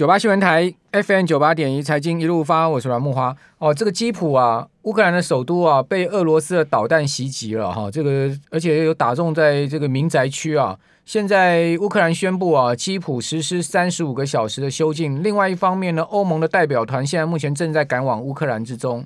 九八新闻台 FM 九八点一财经一路发，我是阮木花。哦，这个基辅啊，乌克兰的首都啊，被俄罗斯的导弹袭击了哈。这个而且有打中在这个民宅区啊。现在乌克兰宣布啊，基辅实施三十五个小时的宵禁。另外一方面呢，欧盟的代表团现在目前正在赶往乌克兰之中。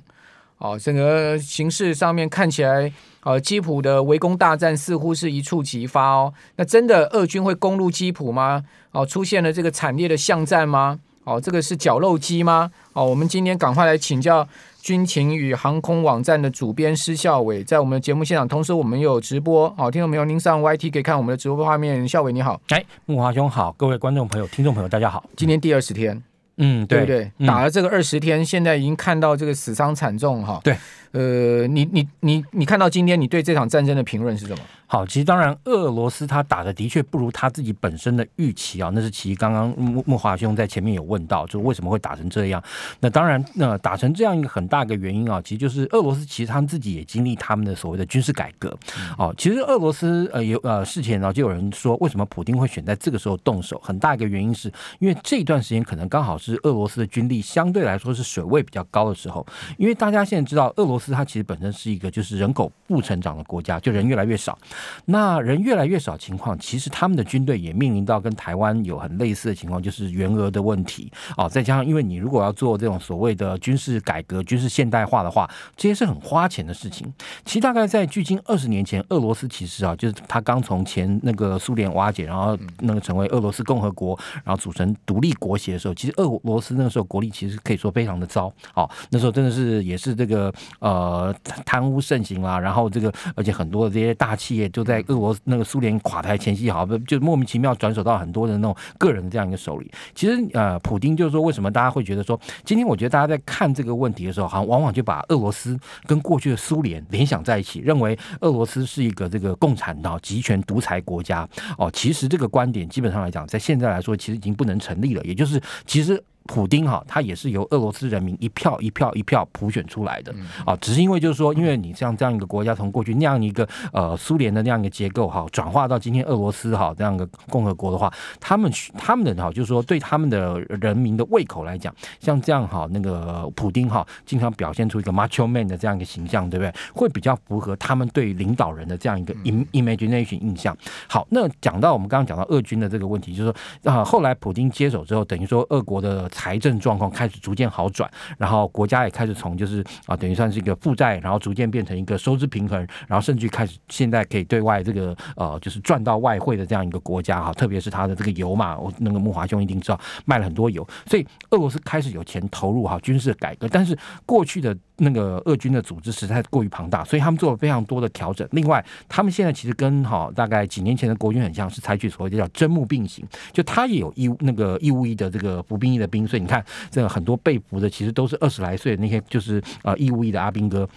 哦，整个形势上面看起来，呃，基辅的围攻大战似乎是一触即发哦。那真的俄军会攻入基辅吗？哦，出现了这个惨烈的巷战吗？哦，这个是绞肉机吗？哦，我们今天赶快来请教军情与航空网站的主编施孝伟，在我们的节目现场，同时我们有直播，好、哦，听众朋友您上 YT 可以看我们的直播画面。孝伟你好，哎，木华兄好，各位观众朋友、听众朋友大家好，今天第二十天。嗯，对，对不对？打了这个二十天，嗯，现在已经看到这个死伤惨重哈。对，呃，你你你你看到今天，你对这场战争的评论是什么？好，其实当然，俄罗斯他打的的确不如他自己本身的预期啊，那是其实刚刚木木华兄在前面有问到，就为什么会打成这样？那当然，那打成这样一个很大个原因啊，其实就是俄罗斯其实他们自己也经历他们的所谓的军事改革。哦，其实俄罗斯呃有呃事前呢就有人说，为什么普丁会选在这个时候动手？很大一个原因是因为这段时间可能刚好是俄罗斯的军力相对来说是水位比较高的时候，因为大家现在知道，俄罗斯它其实本身是一个就是人口不成长的国家，就人越来越少。那人越来越少情况，其实他们的军队也面临到跟台湾有很类似的情况，就是员额的问题哦。再加上，因为你如果要做这种所谓的军事改革、军事现代化的话，这些是很花钱的事情。其实大概在距今二十年前，俄罗斯其实啊，就是他刚从前那个苏联瓦解，然后那个成为俄罗斯共和国，然后组成独立国协的时候，其实俄罗斯那个时候国力其实可以说非常的糟哦。那时候真的是也是这个呃贪污盛行啦，然后这个而且很多的这些大企业就在俄罗斯那个苏联垮台前夕，好，就莫名其妙转手到很多的那种个人的这样一个手里。其实，呃，普丁就是说，为什么大家会觉得说，今天我觉得大家在看这个问题的时候，好像往往就把俄罗斯跟过去的苏联联想在一起，认为俄罗斯是一个这个共产党集权独裁国家。哦，其实这个观点基本上来讲，在现在来说，其实已经不能成立了。也就是，其实。普丁哈，他也是由俄罗斯人民一票一票一票普选出来的啊，只是因为就是说，因为你像这样一个国家，从过去那样一个呃苏联的那样一个结构哈，转化到今天俄罗斯哈这样一个共和国的话，他们他们的哈就是说对他们的人民的胃口来讲，像这样哈那个普丁哈，经常表现出一个 macho man 的这样一个形象，对不对？会比较符合他们对领导人的这样一个 imagination 印象。好，那讲到我们刚刚讲到俄军的这个问题，就是说啊，后来普丁接手之后，等于说俄国的。财政状况开始逐渐好转，然后国家也开始从就是啊，等于算是一个负债，然后逐渐变成一个收支平衡，然后甚至开始现在可以对外这个呃，就是赚到外汇的这样一个国家哈，特别是它的这个油嘛，我那个木华兄一定知道卖了很多油，所以俄罗斯开始有钱投入哈军事改革，但是过去的。那个俄军的组织实在过于庞大，所以他们做了非常多的调整。另外，他们现在其实跟哈大概几年前的国军很像，是采取所谓的叫征募并行，就他也有义务那个义务役的这个服兵役的兵，所以你看，这个很多被俘的其实都是二十来岁的那些就是呃义务役的阿兵哥。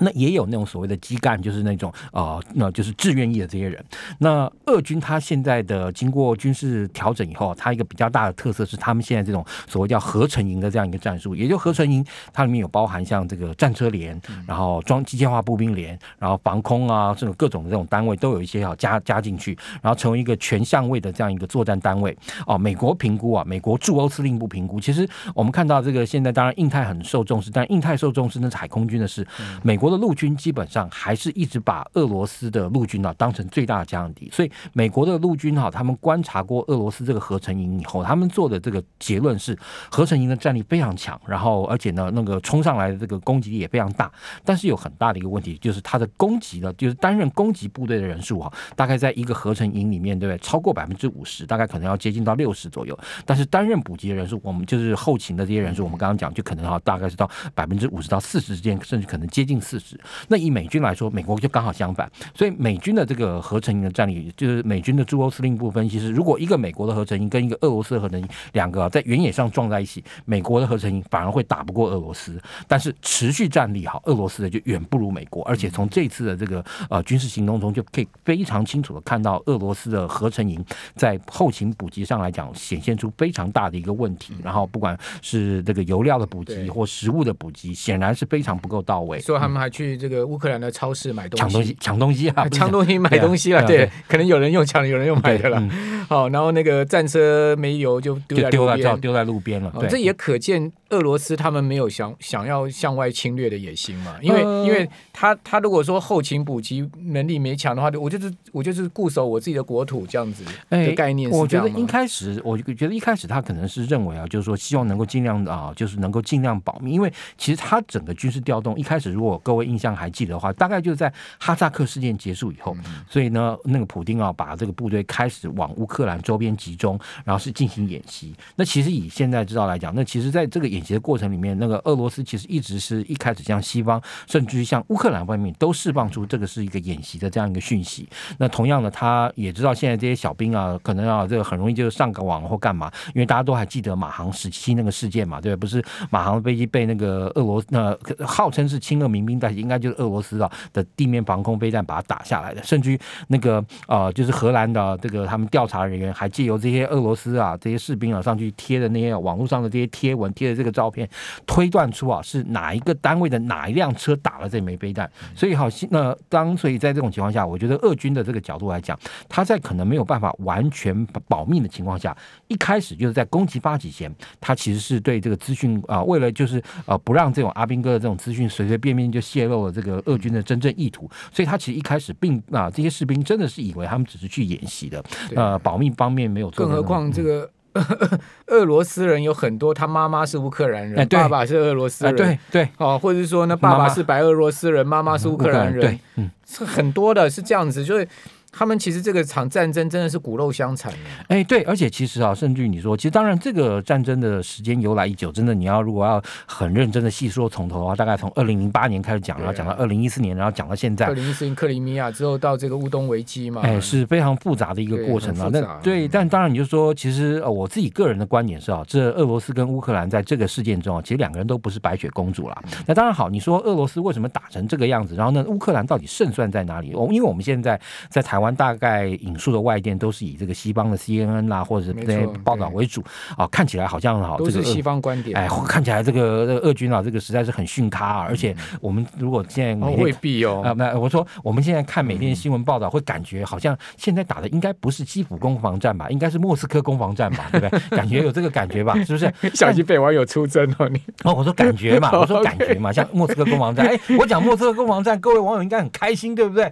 那也有那种所谓的基干，就是那种呃，那就是志愿役的这些人。那俄军他现在的经过军事调整以后，他一个比较大的特色是他们现在这种所谓叫合成营的这样一个战术，也就合成营，它里面有包含像这个战车连，然后装机械化步兵连，然后防空啊这种各种的这种单位都有一些要加加进去，然后成为一个全相位的这样一个作战单位。哦，美国评估啊，美国驻欧司令部评估，其实我们看到这个现在当然印太很受重视，但印太受重视那是海空军的事，美。国的陆军基本上还是一直把俄罗斯的陆军啊当成最大的假想敌，所以美国的陆军哈，他们观察过俄罗斯这个合成营以后，他们做的这个结论是，合成营的战力非常强，然后而且呢，那个冲上来的这个攻击力也非常大，但是有很大的一个问题，就是他的攻击呢，就是担任攻击部队的人数哈，大概在一个合成营里面，对不对？超过百分之五十，大概可能要接近到六十左右，但是担任补给的人数，我们就是后勤的这些人数，我们刚刚讲，就可能哈，大概是到百分之五十到四十之间，甚至可能接近。四十，那以美军来说，美国就刚好相反，所以美军的这个合成营的战力，就是美军的驻欧司令部分析是，如果一个美国的合成营跟一个俄罗斯的合成营两个在原野上撞在一起，美国的合成营反而会打不过俄罗斯，但是持续战力好，俄罗斯的就远不如美国，而且从这次的这个呃军事行动中就可以非常清楚的看到，俄罗斯的合成营在后勤补给上来讲显现出非常大的一个问题，然后不管是这个油料的补给或食物的补给，显然是非常不够到位，说他们。还去这个乌克兰的超市买东西，抢东西，抢东西啊，抢东西买东西了。对，可能有人用抢，有人用买的了。好，然后那个战车没油就丢在路边，丢在路边了。这也可见俄罗斯他们没有想想要向外侵略的野心嘛？因为因为他他如果说后勤补给能力没强的话，我就是我就是固守我自己的国土这样子的概念。我觉得一开始我觉得一开始他可能是认为啊，就是说希望能够尽量啊，就是能够尽量保密，因为其实他整个军事调动一开始，如果各位印象还记得的话，大概就是在哈萨克事件结束以后，所以呢，那个普丁啊，把这个部队开始往乌克兰周边集中，然后是进行演习。那其实以现在知道来讲，那其实在这个演习的过程里面，那个俄罗斯其实一直是一开始向西方，甚至于向乌克兰方面都释放出这个是一个演习的这样一个讯息。那同样的，他也知道现在这些小兵啊，可能啊这个很容易就上个网或干嘛，因为大家都还记得马航时期那个事件嘛，对，不是马航飞机被那个俄罗斯那号称是亲俄民兵，但是应该就是俄罗斯啊的地面防空飞弹把它打下来的，甚至于那个呃就是荷兰的这个他们调查人员还借由这些俄罗斯啊这些士兵啊上去贴的那些网络上的这些贴文贴的这个照片，推断出啊是哪一个单位的哪一辆车打了这枚飞弹，所以好，那当所以在这种情况下，我觉得俄军的这个角度来讲，他在可能没有办法完全保密的情况下，一开始就是在攻击发起前，他其实是对这个资讯啊，为了就是呃不让这种阿兵哥的这种资讯随随便便就泄露了这个俄军的真正意图，所以他其实一开始并啊这些士兵真的是以为他们只是去演习的，呃保密方面没有做。更何况这个。俄罗斯人有很多，他妈妈是乌克兰人，爸爸是俄罗斯人，对对，哦，或者是说呢，爸爸是白俄罗斯人，妈妈是乌克兰人，对，嗯，是很多的，是这样子，就是。他们其实这个场战争真的是骨肉相残的，哎，对，而且其实啊，甚至于你说，其实当然这个战争的时间由来已久，真的你要如果要很认真的细说从头的话，大概从二零零八年开始讲，然后讲到二零一四年，然后讲到现在。二零一四年克里米亚之后到这个乌东危机嘛，哎，是非常复杂的一个过程啊。那对，但当然你就说，其实呃，我自己个人的观点是啊，这俄罗斯跟乌克兰在这个事件中啊，其实两个人都不是白雪公主啦。那当然好，你说俄罗斯为什么打成这个样子？然后呢，乌克兰到底胜算在哪里？我因为我们现在在台湾大概。引述的外电都是以这个西方的 CNN 啦，或者是这些报道为主啊，看起来好像好，都是西方观点。哎，看起来这个这俄军啊，这个实在是很逊咖啊。而且我们如果现在未必哦啊，那我说我们现在看每天新闻报道，会感觉好像现在打的应该不是基辅攻防战吧，应该是莫斯科攻防战吧，对不对？感觉有这个感觉吧，是不是？小心被网友出征哦，你 哦，我说感觉嘛，我说感觉嘛，像莫斯科攻防战。哎，我讲莫斯科攻防战，各位网友应该很开心，对不对？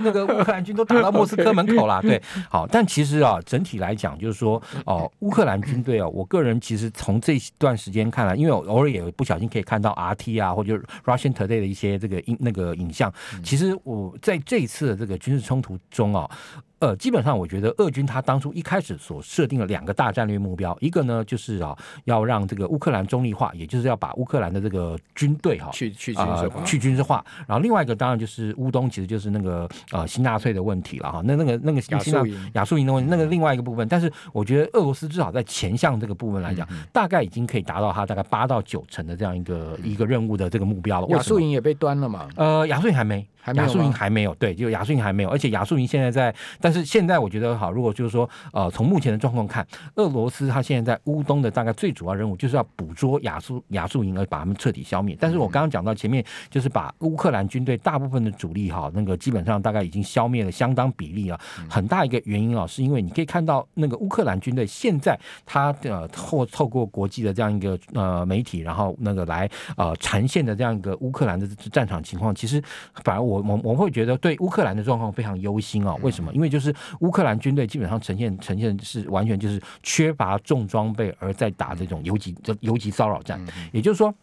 那个乌克兰军都打到莫斯科门口啦，对，好。但其实啊，整体来讲，就是说，哦，乌克兰军队啊，我个人其实从这段时间看来，因为我偶尔也不小心可以看到 RT 啊，或者 Russian Today 的一些这个影那个影像，其实我在这一次的这个军事冲突中啊。呃，基本上我觉得俄军他当初一开始所设定的两个大战略目标，一个呢就是啊要让这个乌克兰中立化，也就是要把乌克兰的这个军队哈去去军事化，去军事化。然后另外一个当然就是乌东，其实就是那个呃新纳粹的问题了哈。那那个那个亚速营亚速营的问题，那个另外一个部分。但是我觉得俄罗斯至少在前项这个部分来讲，大概已经可以达到他大概八到九成的这样一个一个任务的这个目标了。亚速营也被端了嘛？呃，亚速营还没。亚速营还没有，对，就亚速营还没有，而且亚速营现在在，但是现在我觉得好，如果就是说，呃，从目前的状况看，俄罗斯它现在在乌东的大概最主要任务就是要捕捉亚速亚速营，而把他们彻底消灭。但是我刚刚讲到前面，就是把乌克兰军队大部分的主力哈，那个基本上大概已经消灭了相当比例啊，很大一个原因啊，是因为你可以看到那个乌克兰军队现在他呃透透过国际的这样一个呃媒体，然后那个来呃呈现的这样一个乌克兰的战场情况，其实反而我。我我我会觉得对乌克兰的状况非常忧心啊！为什么？因为就是乌克兰军队基本上呈现呈现是完全就是缺乏重装备，而在打这种游击游击骚扰战，也就是说。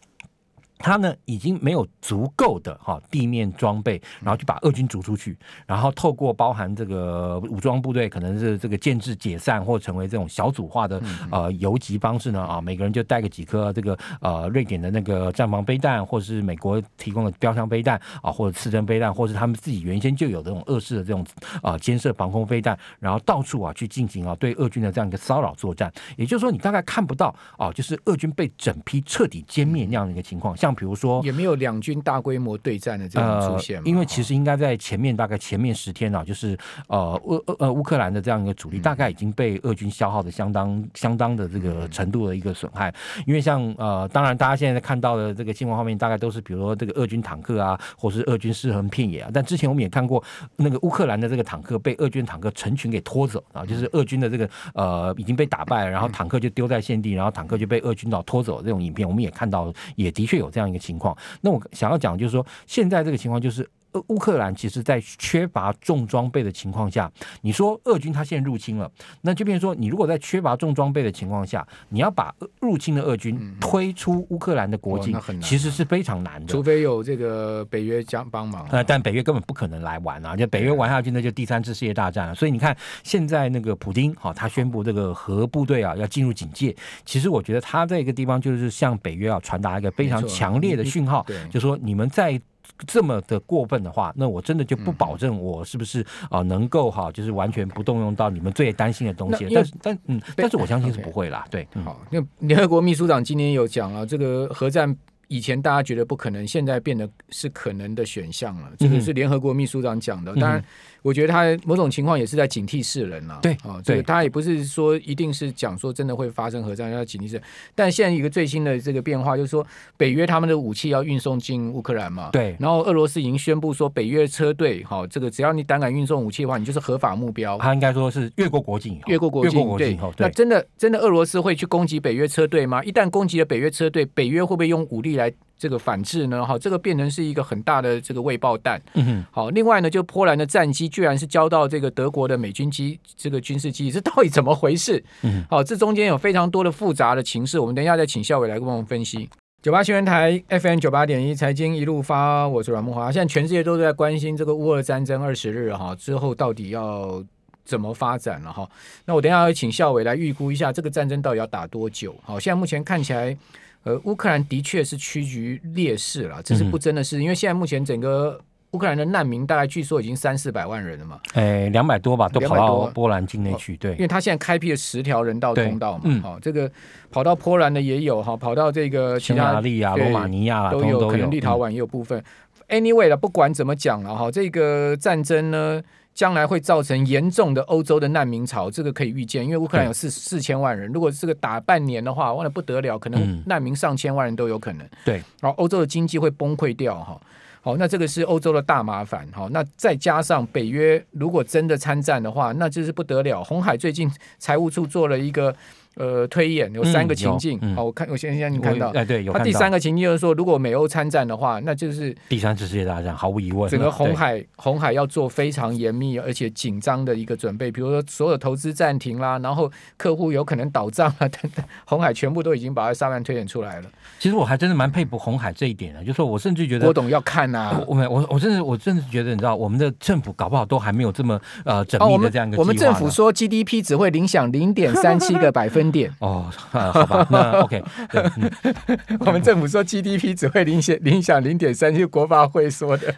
他呢已经没有足够的哈地面装备，然后就把俄军逐出去，然后透过包含这个武装部队，可能是这个建制解散或成为这种小组化的呃游击方式呢啊，每个人就带个几颗这个呃瑞典的那个战防飞弹，或是美国提供的标枪飞弹啊，或者刺针飞弹，或是他们自己原先就有这种俄式的这种啊监射防空飞弹，然后到处啊去进行啊对俄军的这样一个骚扰作战。也就是说，你大概看不到啊，就是俄军被整批彻底歼灭那样的一个情况，像。像比如说也没有两军大规模对战的这种出现、呃、因为其实应该在前面大概前面十天啊，就是呃乌呃乌克兰的这样一个主力，大概已经被俄军消耗的相当相当的这个程度的一个损害。因为像呃，当然大家现在看到的这个新闻画面，大概都是比如说这个俄军坦克啊，或是俄军尸横遍野啊。但之前我们也看过那个乌克兰的这个坦克被俄军坦克成群给拖走啊，就是俄军的这个呃已经被打败了，然后坦克就丢在现地，然后坦克就被俄军岛拖走这种影片，我们也看到，也的确有这样这样一个情况。那我想要讲就是说，现在这个情况就是。乌克兰其实，在缺乏重装备的情况下，你说俄军他现在入侵了，那就变成说，你如果在缺乏重装备的情况下，你要把入侵的俄军推出乌克兰的国境，其实是非常难的。除非有这个北约将帮忙，呃，但北约根本不可能来玩啊！就北约玩下去，那就第三次世界大战了。所以你看，现在那个普丁，哈，他宣布这个核部队啊要进入警戒，其实我觉得他在一个地方就是向北约啊传达一个非常强烈的讯号，就说你们在。这么的过分的话，那我真的就不保证我是不是啊能够哈，就是完全不动用到你们最担心的东西。但是但嗯，但是我相信是不会啦。对，好，那联合国秘书长今天有讲了，这个核战以前大家觉得不可能，现在变得是可能的选项了。这个是联合国秘书长讲的，当然。我觉得他某种情况也是在警惕世人呐。对，啊，这个他也不是说一定是讲说真的会发生核战，要警惕世人。但现在一个最新的这个变化就是说，北约他们的武器要运送进乌克兰嘛。对。然后俄罗斯已经宣布说，北约车队，好，这个只要你胆敢运送武器的话，你就是合法目标。他应该说是越过国境，越过国境。越过国境。对。那真的真的俄罗斯会去攻击北约车队吗？一旦攻击了北约车队，北约会不会用武力来？这个反制呢，哈，这个变成是一个很大的这个未爆弹。嗯哼，好，另外呢，就波兰的战机居然是交到这个德国的美军机，这个军事机，这到底怎么回事？嗯，好，这中间有非常多的复杂的情势，我们等一下再请校委来跟我们分析。九八新闻台 FM 九八点一财经一路发，我是阮慕驊。现在全世界都在关心这个乌俄战争二十日哈之后到底要怎么发展了哈。那我等一下要请校委来预估一下这个战争到底要打多久？好，现在目前看起来。呃，乌克兰的确是屈居劣势了，这是不争的事，嗯。因为现在目前整个乌克兰的难民大概据说已经三四百万人了嘛，哎，两百多吧，都跑到波兰境内去。对，因为他现在开辟了十条人道通道嘛，好，这个跑到波兰的也有哈，跑到这个其他匈牙利啊、罗马尼亚都有，都有可能立陶宛也有部分。嗯、anyway 了，不管怎么讲了哈，这个战争呢。将来会造成严重的欧洲的难民潮，这个可以预见，因为乌克兰有四四千万人，如果这个打半年的话，哇，那不得了，可能难民上千万人都有可能。对，然后欧洲的经济会崩溃掉哈。好，那这个是欧洲的大麻烦。好，那再加上北约如果真的参战的话，那就是不得了。红海最近财务处做了一个。呃，推演有三个情境，好、我看我先先你看到，哎对，有。他第三个情境就是说，如果美欧参战的话，那就是第三次世界大战，毫无疑问。整个红海红海要做非常严密而且紧张的一个准备，比如说所有投资暂停啦，然后客户有可能倒账啊等等，红海全部都已经把它沙盘推演出来了。其实我还真的蛮佩服红海这一点的，就是说我甚至觉得郭董要看呐、啊，我我我甚至我甚至觉得，你知道，我们的政府搞不好都还没有这么呃缜密的这样一个我，们我们政府说 GDP 只会影响零点三七个百 分 点哦。啊，好吧，那 OK，对、嗯、我们政府说 GDP 只会影响影响零点三是，国发会说的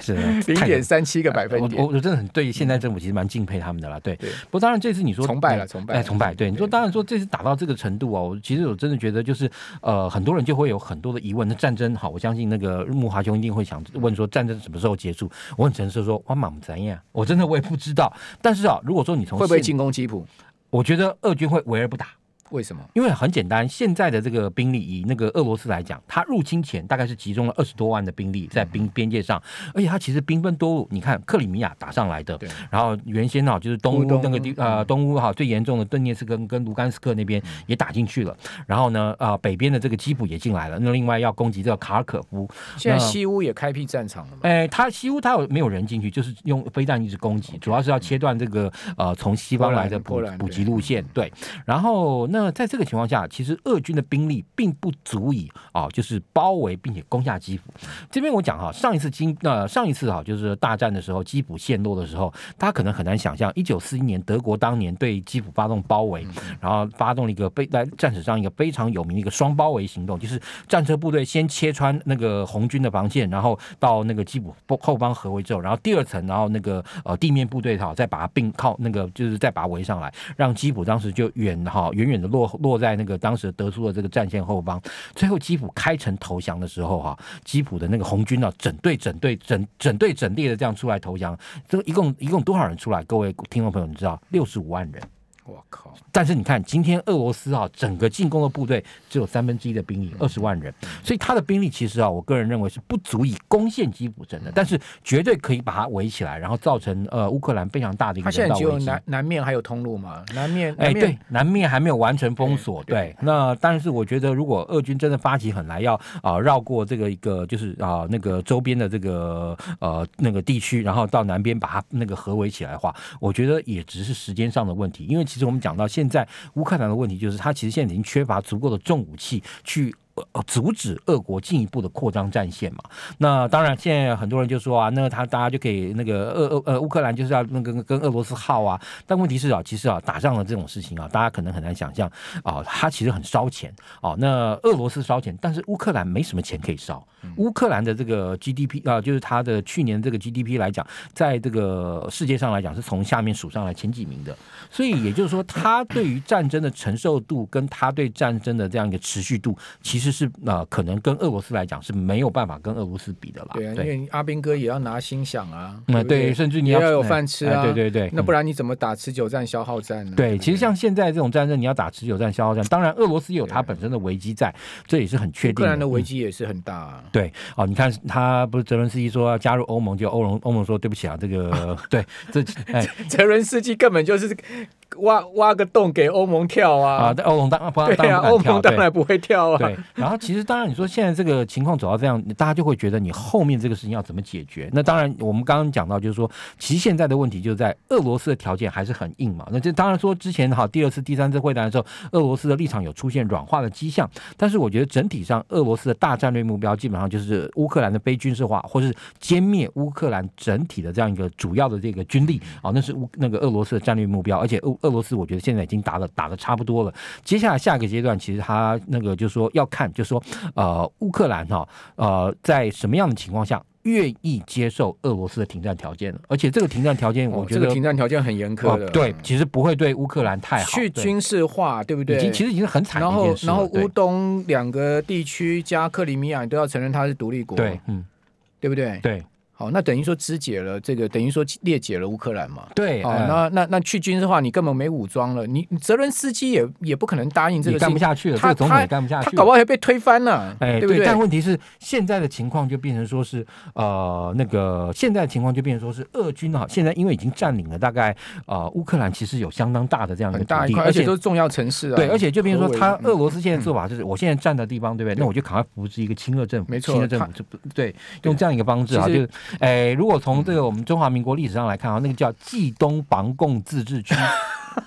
是 零点三七个百分点。我我真的很对现在政府其实蛮敬佩他们的啦，对。对不过当然这次你说崇拜了，崇拜，哎，崇拜。对，你说当然说这次打到这个程度哦，其实我真的觉得就是呃，很多人就会有很多的疑问。那战争好，我相信那个木华兄一定会想问说战争什么时候结束？我很诚实说，哇，妈怎样？我真的我也不知道。但是啊，如果说你从会不会进攻基辅？我觉得俄军会围而不打。为什么？因为很简单，现在的这个兵力，以那个俄罗斯来讲，他入侵前大概是集中了二十多万的兵力在边边界上，而且他其实兵分多路。你看克里米亚打上来的，然后原先啊就是东乌那个地呃东乌哈最严重的顿涅茨克跟跟卢甘斯克那边也打进去了，然后呢啊、呃、北边的这个基辅也进来了，那另外要攻击这个卡尔可夫，现在西乌也开辟战场了吗？哎，他西乌他有没有人进去？就是用飞弹一直攻击，主要是要切断这个呃从西方来的补补给路线。对，然后那在这个情况下。其实俄军的兵力并不足以啊，就是包围并且攻下基辅。这边我讲哈，上一次经呃上一次哈，就是大战的时候，基辅陷落的时候，大家可能很难想象，一九四一年德国当年对基辅发动包围，然后发动了一个非在战史上一个非常有名的一个双包围行动，就是战车部队先切穿那个红军的防线，然后到那个基辅后方合围之后，然后第二层，然后那个呃地面部队哈再把它并靠那个就是再把它围上来，让基辅当时就远哈远远落落在那个当时德苏的这个战线后方。最后基辅开城投降的时候，哈，基辅的那个红军啊，整队整队整整队整列的这样出来投降，这一共一共多少人出来？各位听众朋友，你知道，六十五万人。我靠！但是你看，今天俄罗斯啊，整个进攻的部队只有三分之一的兵力，二十万人，所以他的兵力其实啊，我个人认为是不足以攻陷基辅城的，但是绝对可以把它围起来，然后造成呃乌克兰非常大的一个人道危机。他现在只有南南面还有通路嘛？南面哎，对，南面还没有完全封锁。对，对那但是我觉得，如果俄军真的发起狠来要啊绕过这个一个就是啊那个周边的这个呃那个地区，然后到南边把它那个合围起来的话，我觉得也只是时间上的问题，因为。其实我们讲到现在，乌克兰的问题就是，它其实现在已经缺乏足够的重武器去。呃，阻止俄国进一步的扩张战线嘛？那当然，现在很多人就说啊，那他大家就可以那个俄俄呃乌克兰就是要那个跟俄罗斯耗啊。但问题是啊，其实啊，打仗的这种事情啊，大家可能很难想象啊，它其实很烧钱啊。那俄罗斯烧钱，但是乌克兰没什么钱可以烧。乌克兰的这个 GDP 啊，就是它的去年这个 GDP 来讲，在这个世界上来讲是从下面数上来前几名的。所以也就是说，他对于战争的承受度跟他对战争的这样一个持续度，其实。其实是呃，可能跟俄罗斯来讲是没有办法跟俄罗斯比的啦。对啊，因为阿兵哥也要拿心想啊，对，对，甚至你要，有饭吃啊。对对对，那不然你怎么打持久战、消耗战呢？对，对，其实像现在这种战争，你要打持久战、消耗战，当然俄罗斯有它本身的危机在，这也是很确定的。乌克兰的危机也是很大啊。嗯、对哦，你看他不是泽伦斯基说要加入欧盟，就欧盟欧盟说对不起啊，这个 对这 哎，泽伦斯基根本就是。挖挖个洞给欧盟跳啊！啊，欧盟当然不对啊，欧盟当然不会跳啊。对，然后其实当然你说现在这个情况走到这样，大家就会觉得你后面这个事情要怎么解决？那当然我们刚刚讲到就是说，其实现在的问题就在俄罗斯的条件还是很硬嘛。那这当然说之前哈第二次、第三次会谈的时候，俄罗斯的立场有出现软化的迹象，但是我觉得整体上俄罗斯的大战略目标基本上就是乌克兰的非军事化，或是歼灭乌克兰整体的这样一个主要的这个军力啊，那是乌那个俄罗斯的战略目标，而且俄俄罗斯我觉得现在已经打的打的差不多了，接下来下一个阶段其实他那个就是说要看，就是说呃乌克兰哈呃在什么样的情况下愿意接受俄罗斯的停战条件，而且这个停战条件我觉得、哦这个、停战条件很严苛的、哦，对，其实不会对乌克兰太好，去军事化对不对？已经其实已经很惨然后然后乌东东两个地区加克里米亚都要承认它是独立国，对，嗯，对不对？对。好，那等于说肢解了这个，等于说裂解了乌克兰嘛？对，哦，嗯、那那那去军事化，你根本没武装了，你泽伦斯基也也不可能答应这个事，干不下去了，他、这个、总统也干不下去，他搞不好还被推翻了，哎，对不对？但问题是，现在的情况就变成说是，呃，那个现在的情况就变成说是，俄军啊，现在因为已经占领了大概呃乌克兰其实有相当大的这样一个大一块，而且都是重要城市啊。对，而且就变成说，他俄罗斯现在做法就是，我现在占的地方，对不对？那我就赶快扶持一个亲俄政府，没错，亲俄政府就不对，用这样一个方式啊，就是，哎，如果从这个我们中华民国历史上来看啊，那个叫冀东防共自治区，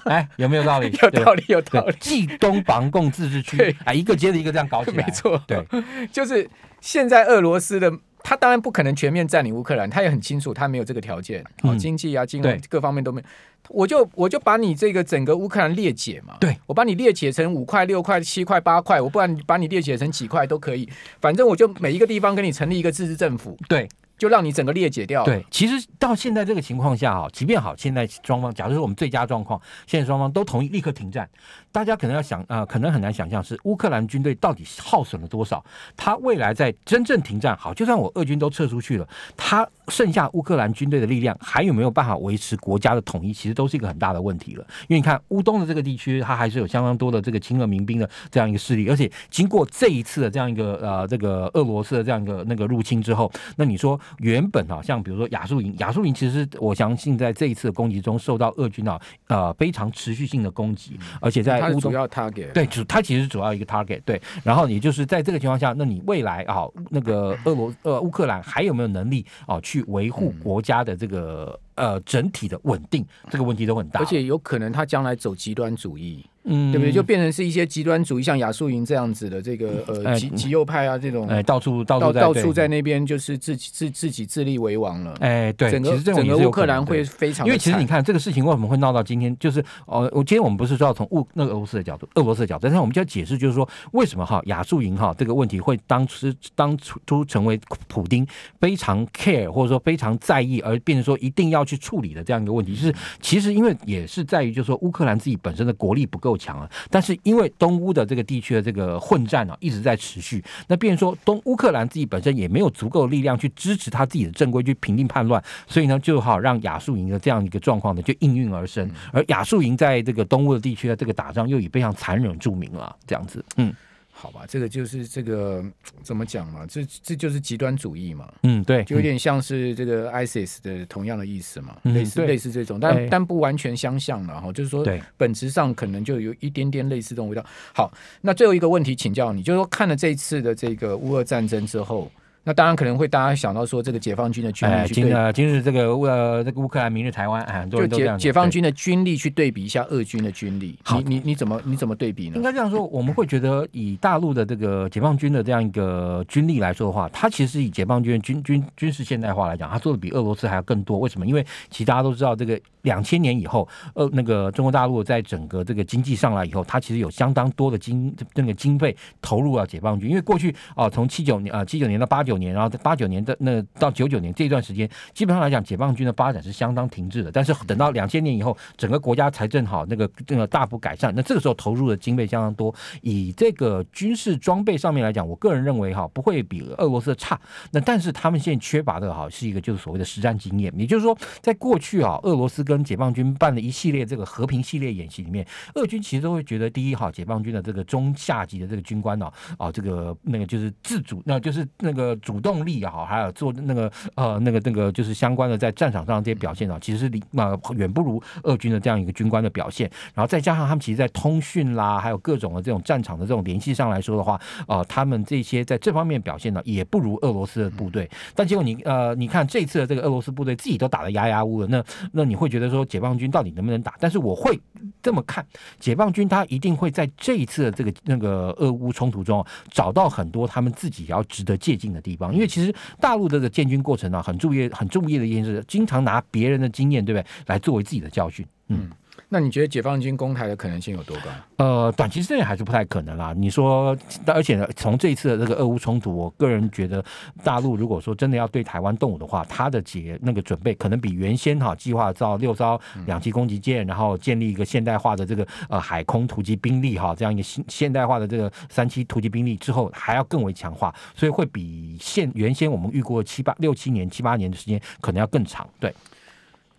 哎，有没有道理？有道理，有道理。冀东防共自治区，哎，一个接着一个这样搞起来，没错。对，就是现在俄罗斯的，他当然不可能全面占领乌克兰，他也很清楚他没有这个条件，哦，经济啊、金融各方面都没有。我就我就把你这个整个乌克兰裂解嘛，对，我把你裂解成五块、六块、七块、八块，我不然把你裂解成几块都可以，反正我就每一个地方给你成立一个自治政府，对。就让你整个裂解掉。对，其实到现在这个情况下啊，即便好，现在双方，假如说我们最佳状况，现在双方都同意立刻停战，大家可能要想啊、可能很难想象是乌克兰军队到底耗损了多少，他未来在真正停战好，就算我俄军都撤出去了，他剩下乌克兰军队的力量还有没有办法维持国家的统一，其实都是一个很大的问题了。因为你看乌东的这个地区，它还是有相当多的这个亲俄民兵的这样一个势力，而且经过这一次的这样一个呃这个俄罗斯的这样一个那个入侵之后，那你说原本啊。像比如说亚速营，亚速营其实我相信在这一次的攻击中受到俄军啊呃非常持续性的攻击，而且在主要 target 对主，它其实主要一个 target 对，然后也就是在这个情况下，那你未来啊那个俄罗呃乌克兰还有没有能力啊去维护国家的这个呃整体的稳定？这个问题都很大，而且有可能他将来走极端主义。嗯，对不对？就变成是一些极端主义，像亚素营这样子的这个呃极极右派啊，这种哎到处到处到处在那边就是自己自自己自立为王了。哎，对，整个整个乌克兰会非常，因为其实你看这个事情为什么会闹到今天，就是哦，我今天我们不是说要从乌那个俄罗斯的角度，俄罗斯的角度，但是我们就要解释，就是说为什么哈亚素营哈这个问题会当初当初成为普丁非常 care 或者说非常在意而变成说一定要去处理的这样一个问题，就是其实因为也是在于就是说乌克兰自己本身的国力不够够强了。但是因为东乌的这个地区的这个混战啊一直在持续，那变成说东乌克兰自己本身也没有足够的力量去支持他自己的正规去平定叛乱，所以呢就好让亚速营的这样一个状况呢就应运而生。而亚速营在这个东乌的地区的这个打仗又以非常残忍著名了，这样子，嗯。好吧，这个就是这个 怎么讲嘛？这这就是极端主义嘛。嗯，对，就有点像是这个 ISIS 的同样的意思嘛，嗯、类似类似这种，但、欸、但不完全相像了哈。就是说，本质上可能就有一点点类似这种味道。好，那最后一个问题请教你，就是说看了这一次的这个乌俄战争之后。那当然可能会大家想到说，这个解放军的军力去对，今今日这个呃这个乌克兰，明日台湾，很多人都这样。就解解放军的军力去对比一下俄军的军力，你你你怎么你怎么对比呢？应该这样说，我们会觉得以大陆的这个解放军的这样一个军力来说的话，它其实以解放军军军军事现代化来讲，它做的比俄罗斯还要更多。为什么？因为其实大家都知道，这个两千年以后，呃，那个中国大陆在整个这个经济上来以后，它其实有相当多的经那个经费投入到解放军。因为过去啊，从七九年啊七九年到八九年，然后在八九年。的那到九九年这一段时间，基本上来讲，解放军的发展是相当停滞的。但是等到两千年以后，整个国家财政好，那个那个大幅改善，那这个时候投入的经费相当多。以这个军事装备上面来讲，我个人认为哈，不会比俄罗斯差。那但是他们现在缺乏的哈，是一个就是所谓的实战经验。也就是说，在过去啊，俄罗斯跟跟解放军办了一系列这个和平系列演习里面，俄军其实都会觉得，第一哈，解放军的这个中下级的这个军官呢，啊，这个那个就是自主，那就是那个主动力啊。还有做那个呃那个那个就是相关的在战场上这些表现啊，其实是离呃远不如俄军的这样一个军官的表现。然后再加上他们其实，在通讯啦，还有各种的这种战场的这种联系上来说的话，呃，他们这些在这方面表现呢，也不如俄罗斯的部队。但结果你呃你看这次的这个俄罗斯部队自己都打得压压乌了，那那你会觉得说解放军到底能不能打？但是我会这么看，解放军他一定会在这一次的这个那个俄乌冲突中找到很多他们自己要值得借鉴的地方，因为其实。大陆这个建军过程呢、很注意、很注意的一件事，经常拿别人的经验，对不对，来作为自己的教训。嗯，那你觉得解放军攻台的可能性有多高？呃，短期之内还是不太可能啦。你说，而且呢，从这一次的这个俄乌冲突，我个人觉得，大陆如果说真的要对台湾动武的话，他的解那个准备可能比原先哈计划造六艘两栖攻击舰，然后建立一个现代化的这个呃海空突击兵力哈这样一个现现代化的这个三栖突击兵力之后，还要更为强化，所以会比现原先我们预估的七八六七年七八年的时间可能要更长，对。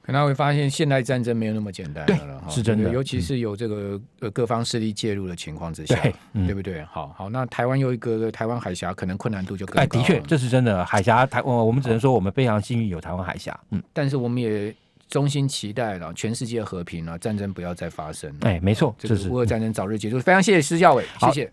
可能会发现现代战争没有那么简单了，是真的。尤其是有这个呃各方势力介入的情况之下，对，嗯、对不对？好好，那台湾有一个台湾海峡，可能困难度就更高。哎，的确，这是真的。海峡台，我我们只能说我们非常幸运有台湾海峡。嗯，但是我们也衷心期待了全世界和平了，战争不要再发生。哎，没错，这是乌俄战争早日结束。非常谢谢施教委，谢谢。